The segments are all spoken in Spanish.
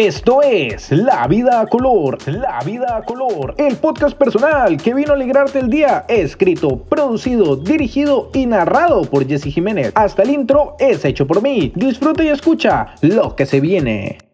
Esto es La Vida a Color, La Vida a Color, el podcast personal que vino a alegrarte el día, escrito, producido, dirigido y narrado por Jesse Jiménez. Hasta el intro es hecho por mí. Disfruta y escucha lo que se viene.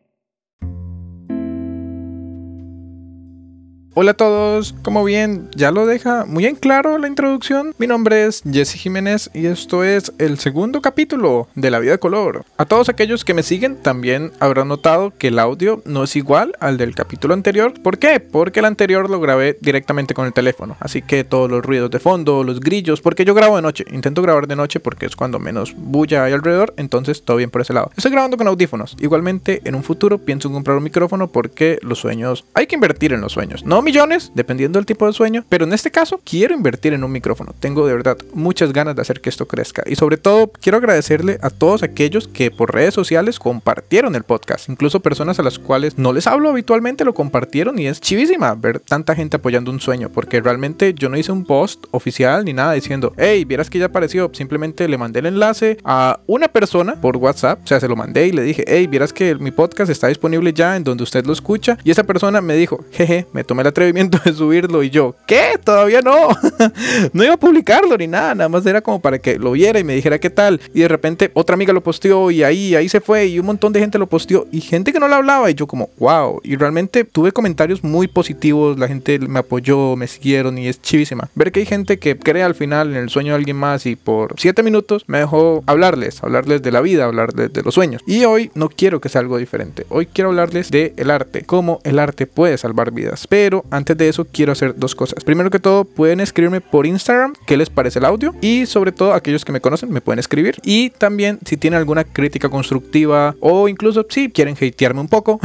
Hola a todos, como bien ya lo deja muy en claro la introducción, mi nombre es Jesse Jiménez y esto es el segundo capítulo de La Vida de Color. A todos aquellos que me siguen también habrán notado que el audio no es igual al del capítulo anterior. ¿Por qué? Porque el anterior lo grabé directamente con el teléfono, así que todos los ruidos de fondo, los grillos, porque yo grabo de noche, intento grabar de noche porque es cuando menos bulla hay alrededor, entonces todo bien por ese lado. Estoy grabando con audífonos, igualmente en un futuro pienso en comprar un micrófono porque los sueños, hay que invertir en los sueños, no millones, dependiendo del tipo de sueño, pero en este caso quiero invertir en un micrófono. Tengo de verdad muchas ganas de hacer que esto crezca y sobre todo quiero agradecerle a todos aquellos que por redes sociales compartieron el podcast, incluso personas a las cuales no les hablo habitualmente lo compartieron y es chivísima ver tanta gente apoyando un sueño, porque realmente yo no hice un post oficial ni nada diciendo, hey, vieras que ya apareció, simplemente le mandé el enlace a una persona por WhatsApp, o sea, se lo mandé y le dije, hey, vieras que mi podcast está disponible ya en donde usted lo escucha y esa persona me dijo, jeje, me tomé la atrevimiento de subirlo y yo, ¿qué? Todavía no. no iba a publicarlo ni nada, nada más era como para que lo viera y me dijera qué tal. Y de repente otra amiga lo posteó y ahí, ahí se fue y un montón de gente lo posteó y gente que no le hablaba y yo como, wow. Y realmente tuve comentarios muy positivos, la gente me apoyó, me siguieron y es chivísima. Ver que hay gente que cree al final en el sueño de alguien más y por 7 minutos me dejó hablarles, hablarles de la vida, hablarles de los sueños. Y hoy no quiero que sea algo diferente. Hoy quiero hablarles de arte, cómo el arte puede salvar vidas. Pero antes de eso quiero hacer dos cosas. Primero que todo, pueden escribirme por Instagram qué les parece el audio y sobre todo aquellos que me conocen me pueden escribir y también si tienen alguna crítica constructiva o incluso si quieren hatearme un poco,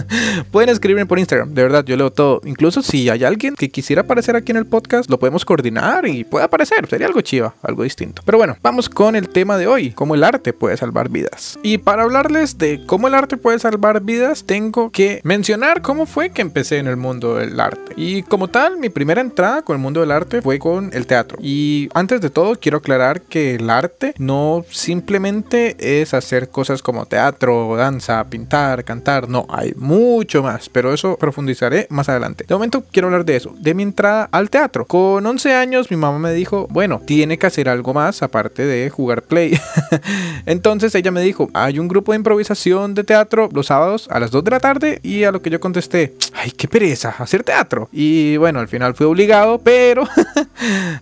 pueden escribirme por Instagram. De verdad, yo leo todo. Incluso si hay alguien que quisiera aparecer aquí en el podcast, lo podemos coordinar y puede aparecer. Sería algo chiva, algo distinto. Pero bueno, vamos con el tema de hoy, cómo el arte puede salvar vidas. Y para hablarles de cómo el arte puede salvar vidas, tengo que mencionar cómo fue que empecé en el mundo del arte. Y como tal, mi primera entrada con el mundo del arte fue con el teatro. Y antes de todo, quiero aclarar que el arte no simplemente es hacer cosas como teatro, danza, pintar, cantar. No, hay mucho más, pero eso profundizaré más adelante. De momento quiero hablar de eso, de mi entrada al teatro. Con 11 años mi mamá me dijo, bueno, tiene que hacer algo más aparte de jugar play. Entonces ella me dijo, hay un grupo de improvisación de teatro los sábados a las 2 de la tarde y a lo que yo contesté, ay, qué pereza, hacer teatro. Y bueno, al final fui obligado, pero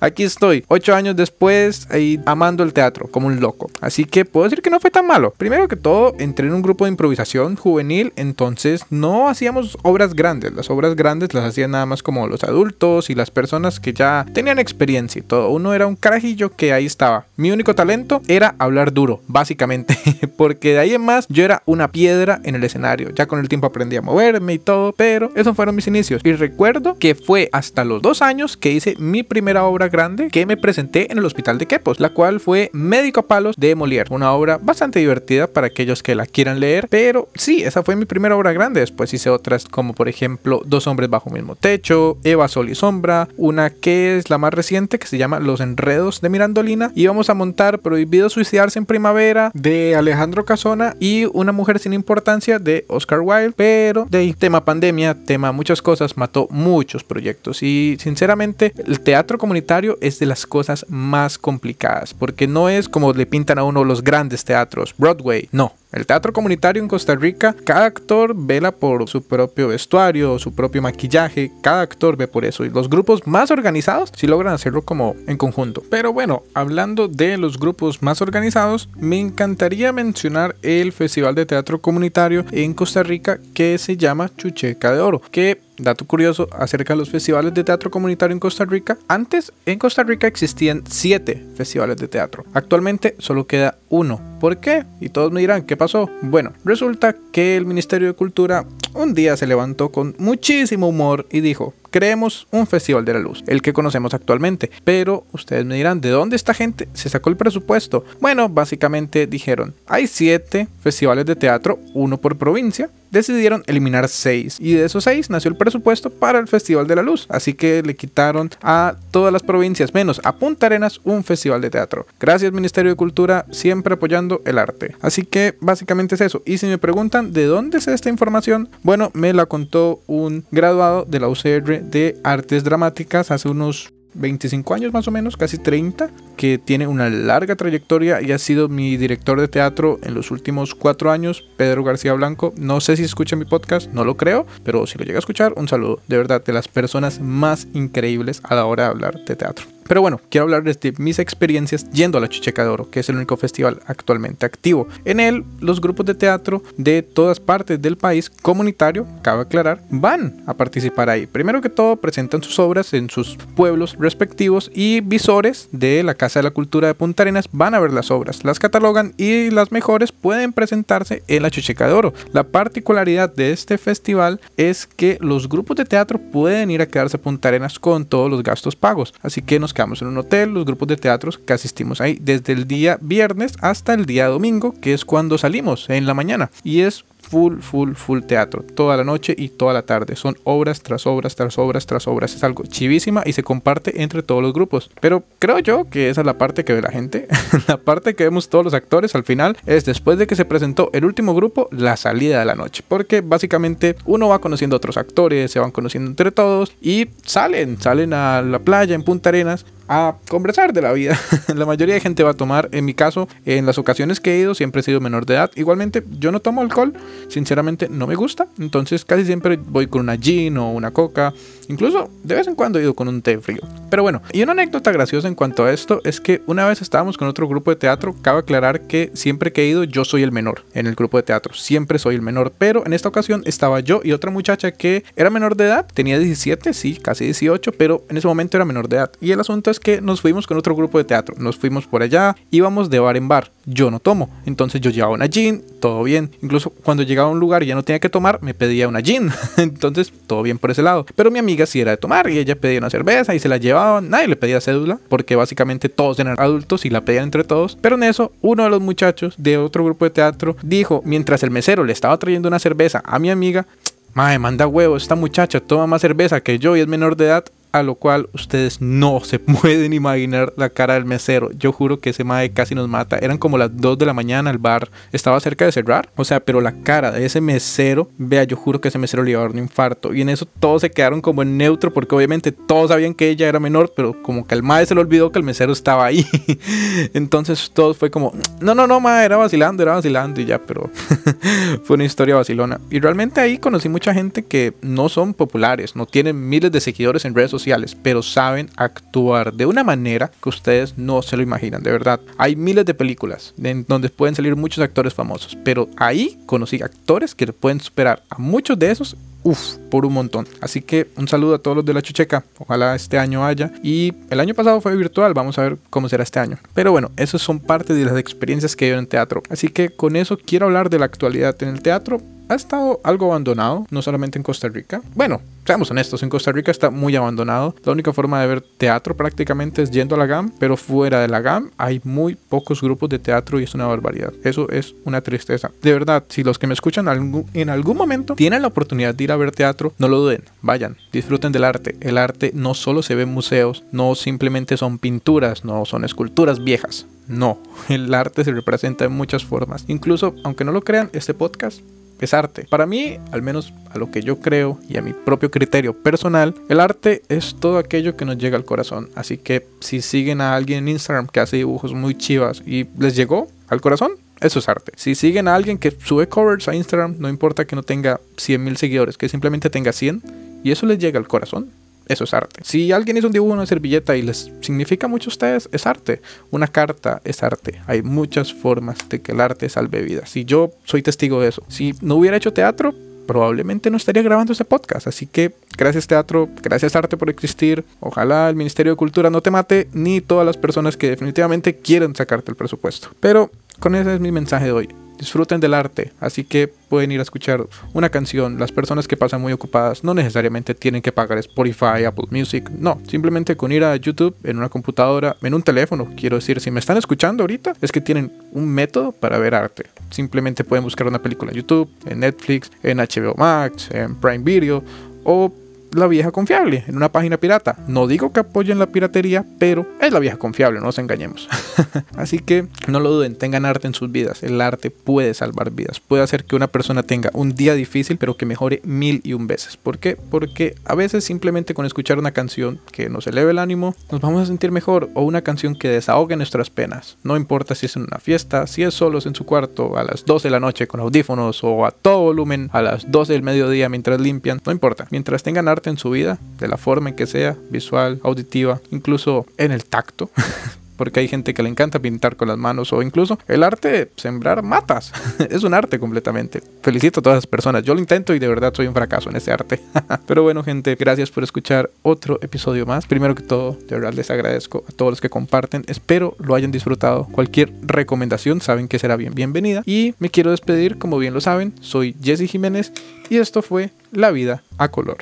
aquí estoy, 8 años después, ahí amando el teatro como un loco. Así que puedo decir que no fue tan malo. Primero que todo, entré en un grupo de improvisación juvenil, entonces no hacíamos obras grandes. Las obras grandes las hacían nada más como los adultos y las personas que ya tenían experiencia y todo. Uno era un carajillo que ahí estaba. Mi único talento era hablar duro, básicamente, porque de ahí en más yo era una piedra en el escenario. Ya con el tiempo aprendí a moverme y todo, pero esos fueron mis inicios. Y recuerdo que fue hasta los dos años que hice mi primera obra grande que me presenté en el hospital de Quepos, la cual fue Médico a Palos de Molière. Una obra bastante divertida para aquellos que la quieran leer, pero sí, esa fue mi primera obra grande. Después hice otras como por ejemplo Dos hombres bajo un mismo techo, Eva, Sol y Sombra, una que es la más reciente que se llama Los enredos de Mirandolina. Y vamos a montar Prohibido suicidarse en primavera de Alejandro Casona y Una mujer sin importancia de Oscar Wilde, pero de tema pandemia, tema muchas cosas, mató muchos proyectos y sinceramente el teatro comunitario es de las cosas más complicadas porque no es como le pintan a uno los grandes teatros, Broadway, no. El teatro comunitario en Costa Rica, cada actor vela por su propio vestuario, su propio maquillaje, cada actor ve por eso. Y los grupos más organizados sí logran hacerlo como en conjunto. Pero bueno, hablando de los grupos más organizados, me encantaría mencionar el Festival de Teatro Comunitario en Costa Rica que se llama Chucheca de Oro, que Dato curioso acerca de los festivales de teatro comunitario en Costa Rica. Antes en Costa Rica existían 7 festivales de teatro. Actualmente solo queda uno. ¿Por qué? Y todos me dirán, ¿qué pasó? Bueno, resulta que el Ministerio de Cultura un día se levantó con muchísimo humor y dijo, creemos un Festival de la Luz, el que conocemos actualmente. Pero ustedes me dirán, ¿de dónde esta gente se sacó el presupuesto? Bueno, básicamente dijeron, hay siete festivales de teatro, uno por provincia, decidieron eliminar 6 y de esos 6 nació el presupuesto para el Festival de la Luz, así que le quitaron a todas las provincias menos a Punta Arenas un festival de teatro. Gracias Ministerio de Cultura, siempre apoyando el arte. Así que básicamente es eso. Y si me preguntan de dónde es esta información, bueno, me la contó un graduado de la UCR de Artes Dramáticas hace unos 25 años más o menos, casi 30, que tiene una larga trayectoria y ha sido mi director de teatro en los últimos 4 años, Pedro García Blanco. No sé si escucha mi podcast, no lo creo, pero si lo llega a escuchar, un saludo. De verdad, de las personas más increíbles a la hora de hablar de teatro. Pero bueno, quiero hablarles de mis experiencias yendo a la Chicheca de Oro, que es el único festival actualmente activo. En él, los grupos de teatro de todas partes del país comunitario, cabe aclarar, van a participar ahí. Primero que todo, presentan sus obras en sus pueblos respectivos y visores de la Casa de la Cultura de Punta Arenas van a ver las obras, las catalogan y las mejores pueden presentarse en la Chicheca de Oro. La particularidad de este festival es que los grupos de teatro pueden ir a quedarse a Punta Arenas con todos los gastos pagos, así que nos quedamos en un hotel, los grupos de teatros que asistimos ahí desde el día viernes hasta el día domingo, que es cuando salimos en la mañana. Y es full, full, full teatro, toda la noche y toda la tarde. Son obras tras obras, tras obras, tras obras. Es algo chivísima y se comparte entre todos los grupos. Pero creo yo que esa es la parte que ve la gente. la parte que vemos todos los actores al final es después de que se presentó el último grupo, la salida de la noche. Porque básicamente uno va conociendo a otros actores, se van conociendo entre todos y salen, salen a la playa en Punta Arenas a conversar de la vida. la mayoría de gente va a tomar, en mi caso, en las ocasiones que he ido, siempre he sido menor de edad. Igualmente, yo no tomo alcohol, sinceramente no me gusta, entonces casi siempre voy con una gin o una coca, incluso de vez en cuando he ido con un té frío. Pero bueno, y una anécdota graciosa en cuanto a esto es que una vez estábamos con otro grupo de teatro, cabe aclarar que siempre que he ido yo soy el menor en el grupo de teatro, siempre soy el menor, pero en esta ocasión estaba yo y otra muchacha que era menor de edad, tenía 17, sí, casi 18, pero en ese momento era menor de edad. Y el asunto es que nos fuimos con otro grupo de teatro, nos fuimos por allá, íbamos de bar en bar, yo no tomo, entonces yo llevaba una gin, todo bien, incluso cuando llegaba a un lugar y ya no tenía que tomar, me pedía una gin, entonces todo bien por ese lado, pero mi amiga sí era de tomar y ella pedía una cerveza y se la llevaban, nadie le pedía cédula, porque básicamente todos eran adultos y la pedían entre todos, pero en eso uno de los muchachos de otro grupo de teatro dijo, mientras el mesero le estaba trayendo una cerveza a mi amiga, Mae, manda huevo, esta muchacha toma más cerveza que yo y es menor de edad a lo cual ustedes no se pueden imaginar la cara del mesero. Yo juro que ese mae casi nos mata. Eran como las 2 de la mañana, el bar estaba cerca de cerrar. O sea, pero la cara de ese mesero, vea, yo juro que ese mesero le iba a dar un infarto. Y en eso todos se quedaron como en neutro porque obviamente todos sabían que ella era menor, pero como que al mae se le olvidó que el mesero estaba ahí. Entonces todos fue como, no, no, no, mae, era vacilando, era vacilando y ya, pero fue una historia vacilona. Y realmente ahí conocí mucha gente que no son populares, no tienen miles de seguidores en redes sociales pero saben actuar de una manera que ustedes no se lo imaginan, de verdad. Hay miles de películas en donde pueden salir muchos actores famosos, pero ahí conocí actores que pueden superar a muchos de esos Uf, por un montón. Así que un saludo a todos los de la Chucheca. Ojalá este año haya. Y el año pasado fue virtual. Vamos a ver cómo será este año. Pero bueno, esas son parte de las experiencias que he en teatro. Así que con eso quiero hablar de la actualidad en el teatro ha estado algo abandonado, no solamente en Costa Rica. Bueno, seamos honestos, en Costa Rica está muy abandonado. La única forma de ver teatro prácticamente es yendo a la GAM, pero fuera de la GAM hay muy pocos grupos de teatro y es una barbaridad. Eso es una tristeza. De verdad, si los que me escuchan en algún momento tienen la oportunidad de ir a ver teatro, no lo duden, vayan, disfruten del arte. El arte no solo se ve en museos, no simplemente son pinturas, no son esculturas viejas. No, el arte se representa en muchas formas. Incluso, aunque no lo crean, este podcast es arte. Para mí, al menos a lo que yo creo y a mi propio criterio personal, el arte es todo aquello que nos llega al corazón. Así que si siguen a alguien en Instagram que hace dibujos muy chivas y les llegó al corazón, eso es arte. Si siguen a alguien que sube covers a Instagram, no importa que no tenga 100 mil seguidores, que simplemente tenga 100 y eso les llega al corazón, eso es arte. Si alguien hizo un dibujo en una servilleta y les significa mucho a ustedes, es arte. Una carta es arte. Hay muchas formas de que el arte salve vidas. Si yo soy testigo de eso. Si no hubiera hecho teatro, probablemente no estaría grabando este podcast. Así que gracias teatro, gracias arte por existir. Ojalá el Ministerio de Cultura no te mate, ni todas las personas que definitivamente quieren sacarte el presupuesto. Pero con ese es mi mensaje de hoy. Disfruten del arte, así que pueden ir a escuchar una canción. Las personas que pasan muy ocupadas no necesariamente tienen que pagar Spotify, Apple Music, no, simplemente con ir a YouTube en una computadora, en un teléfono, quiero decir, si me están escuchando ahorita, es que tienen un método para ver arte. Simplemente pueden buscar una película en YouTube, en Netflix, en HBO Max, en Prime Video o la vieja confiable en una página pirata. No digo que apoyen la piratería, pero es la vieja confiable, no nos engañemos. Así que no lo duden, tengan arte en sus vidas. El arte puede salvar vidas, puede hacer que una persona tenga un día difícil, pero que mejore mil y un veces. ¿Por qué? Porque a veces simplemente con escuchar una canción que nos eleve el ánimo, nos vamos a sentir mejor, o una canción que desahogue nuestras penas. No importa si es en una fiesta, si es solos en su cuarto, a las 2 de la noche con audífonos, o a todo volumen, a las 2 del mediodía mientras limpian, no importa. Mientras tengan arte en su vida, de la forma en que sea, visual, auditiva, incluso en el tacto. porque hay gente que le encanta pintar con las manos o incluso el arte sembrar matas. es un arte completamente. Felicito a todas las personas. Yo lo intento y de verdad soy un fracaso en ese arte. Pero bueno, gente, gracias por escuchar otro episodio más. Primero que todo, de verdad les agradezco a todos los que comparten. Espero lo hayan disfrutado. Cualquier recomendación saben que será bien bienvenida. Y me quiero despedir, como bien lo saben, soy Jesse Jiménez y esto fue La vida a color.